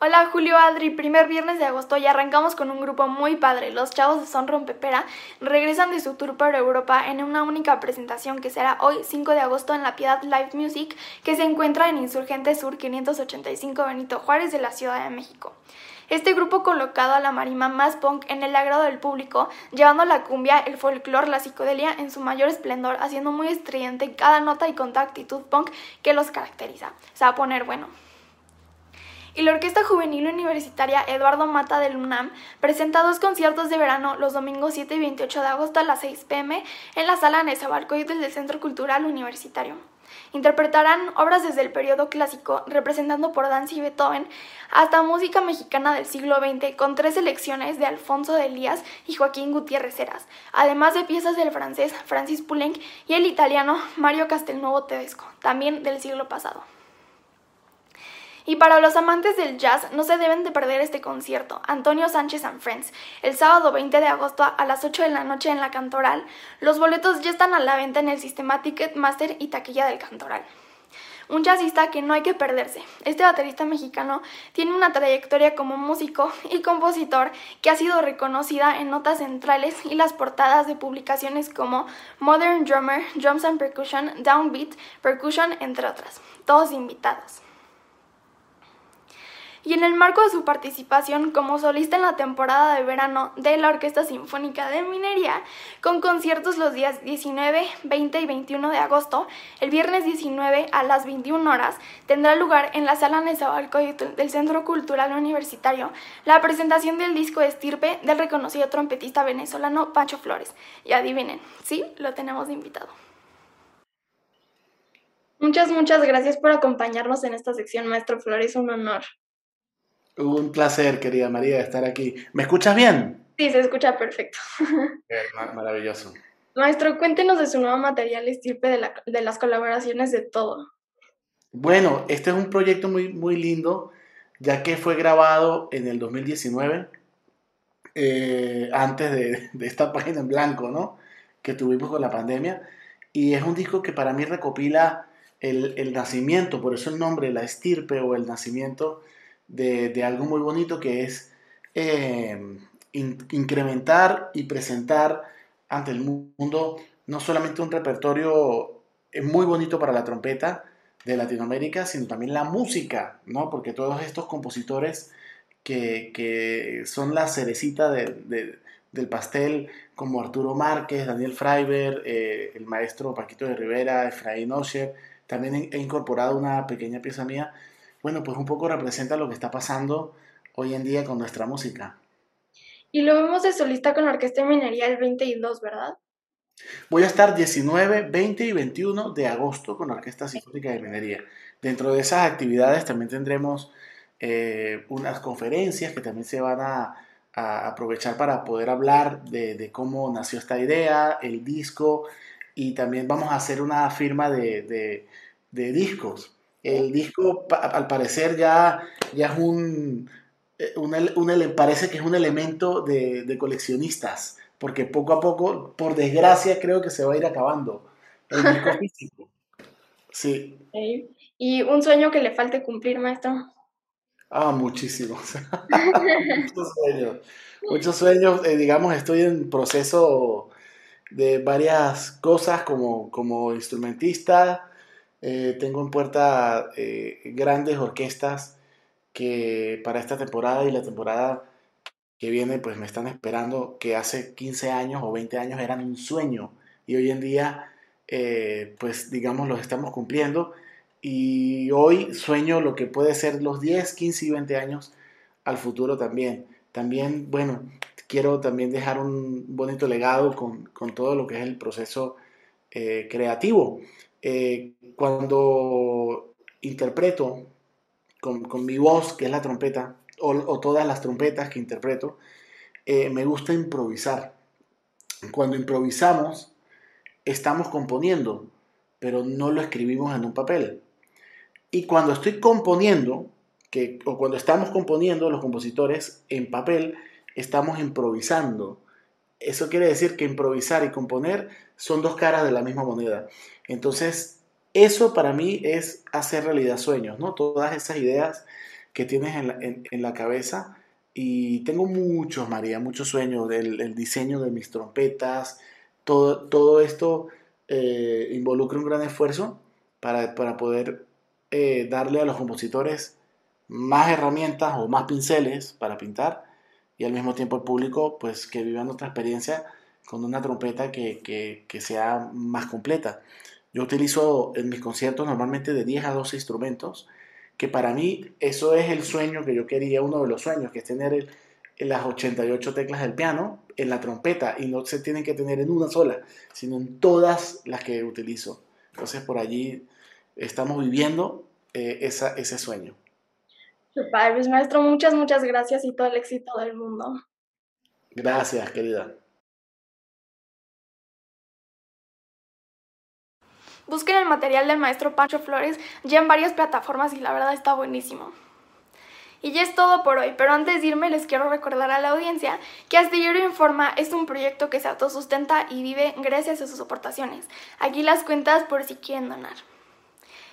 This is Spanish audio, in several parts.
Hola Julio Adri, primer viernes de agosto y arrancamos con un grupo muy padre. Los chavos de Son Rompepera regresan de su tour por Europa en una única presentación que será hoy 5 de agosto en la Piedad Live Music que se encuentra en Insurgente Sur 585 Benito Juárez de la Ciudad de México. Este grupo colocado a la marima más punk en el agrado del público, llevando la cumbia, el folclore, la psicodelia en su mayor esplendor, haciendo muy estridente cada nota y con actitud punk que los caracteriza. Se va a poner bueno y la Orquesta Juvenil Universitaria Eduardo Mata del UNAM presenta dos conciertos de verano los domingos 7 y 28 de agosto a las 6 pm en la sala Nezahualcóyotl del Centro Cultural Universitario. Interpretarán obras desde el periodo clásico, representando por Danza y Beethoven, hasta música mexicana del siglo XX, con tres selecciones de Alfonso de Elías y Joaquín Gutiérrez Heras, además de piezas del francés Francis Poulenc y el italiano Mario Castelnuovo Tedesco, también del siglo pasado. Y para los amantes del jazz no se deben de perder este concierto, Antonio Sánchez and Friends, el sábado 20 de agosto a las 8 de la noche en la Cantoral. Los boletos ya están a la venta en el sistema Ticketmaster y taquilla del Cantoral. Un jazzista que no hay que perderse. Este baterista mexicano tiene una trayectoria como músico y compositor que ha sido reconocida en notas centrales y las portadas de publicaciones como Modern Drummer, Drums and Percussion, Downbeat, Percussion, entre otras. Todos invitados y en el marco de su participación como solista en la temporada de verano de la Orquesta Sinfónica de Minería, con conciertos los días 19, 20 y 21 de agosto, el viernes 19 a las 21 horas tendrá lugar en la Sala Nezahualcóyotl del Centro Cultural Universitario la presentación del disco Estirpe del reconocido trompetista venezolano Pancho Flores. Y adivinen, sí, lo tenemos invitado. Muchas, muchas gracias por acompañarnos en esta sección, maestro Flores, un honor. Un placer, querida María, estar aquí. ¿Me escuchas bien? Sí, se escucha perfecto. Maravilloso. Maestro, cuéntenos de su nuevo material estirpe de, de, las colaboraciones de todo. Bueno, este es un proyecto muy, muy lindo, ya que fue grabado en el 2019, eh, antes de, de, esta página en blanco, ¿no? Que tuvimos con la pandemia. Y es un disco que para mí recopila el, el nacimiento, por eso el nombre, la estirpe o el nacimiento de, algo muy bonito que es eh, incrementar y presentar ante el mundo no solamente un repertorio eh, muy bonito para la trompeta de Latinoamérica, sino también la música, ¿no? Porque todos estos compositores que, son la cerecita del pastel, como Arturo Márquez, Daniel Freiber, eh, el maestro Paquito de Rivera, Efraín Osher, también he incorporado una pequeña pieza mía bueno, pues un poco representa lo que está pasando hoy en día con nuestra música. Y lo vemos de solista con la Orquesta de Minería el 22, ¿verdad? Voy a estar 19, 20 y 21 de agosto con la Orquesta Sinfónica de Minería. Dentro de esas actividades también tendremos eh, unas conferencias que también se van a, aprovechar para poder hablar de, cómo nació esta idea, el disco, y también vamos a hacer una firma de, de discos el disco, al parecer, ya, ya es un, eh, un, parece que es un elemento de, coleccionistas, porque poco a poco, por desgracia, creo que se va a ir acabando el disco físico. Sí. ¿Y un sueño que le falte cumplir, maestro? Ah, muchísimos. muchos sueños. Muchos sueños, eh, digamos, estoy en proceso de varias cosas como, como instrumentista. Eh, tengo en puerta eh, grandes orquestas que para esta temporada y la temporada que viene pues me están esperando que hace 15 años o 20 años eran un sueño y hoy en día eh, pues digamos los estamos cumpliendo y hoy sueño lo que puede ser los 10, 15 y 20 años al futuro también. También, bueno, quiero también dejar un bonito legado con, con todo lo que es el proceso eh, creativo. Eh, cuando interpreto con, con, mi voz, que es la trompeta, o, todas las trompetas que interpreto, eh, me gusta improvisar. Cuando improvisamos, estamos componiendo, pero no lo escribimos en un papel. Y cuando estoy componiendo, que, o cuando estamos componiendo los compositores en papel, estamos improvisando. Eso quiere decir que improvisar y componer son dos caras de la misma moneda. Entonces, eso para mí es hacer realidad sueños, ¿no? Todas esas ideas que tienes en la, cabeza. Y tengo muchos, María, muchos sueños del el diseño de mis trompetas. Todo, todo esto eh, involucra un gran esfuerzo para, para poder eh, darle a los compositores más herramientas o más pinceles para pintar y al mismo tiempo el público pues que vivan otra experiencia con una trompeta que, que, sea más completa. Yo utilizo en mis conciertos normalmente de 10 a 12 instrumentos, que para mí eso es el sueño que yo quería, uno de los sueños, que es tener el, las 88 teclas del piano en la trompeta y no se tienen que tener en una sola, sino en todas las que utilizo. Entonces por allí estamos viviendo eh, esa, ese sueño. Padre, pues maestro, muchas, muchas gracias y todo el éxito del mundo. Gracias, querida. Busquen el material del maestro Pancho Flores ya en varias plataformas y la verdad está buenísimo. Y ya es todo por hoy, pero antes de irme les quiero recordar a la audiencia que Astillero Informa es un proyecto que se autosustenta y vive gracias a sus aportaciones. Aquí las cuentas por si quieren donar.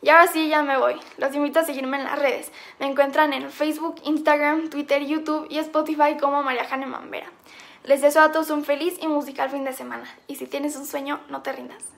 Y ahora sí, ya me voy. Los invito a seguirme en las redes. Me encuentran en Facebook, Instagram, Twitter, YouTube y Spotify como María Jane Mambera. Les deseo a todos un feliz y musical fin de semana. Y si tienes un sueño, no te rindas.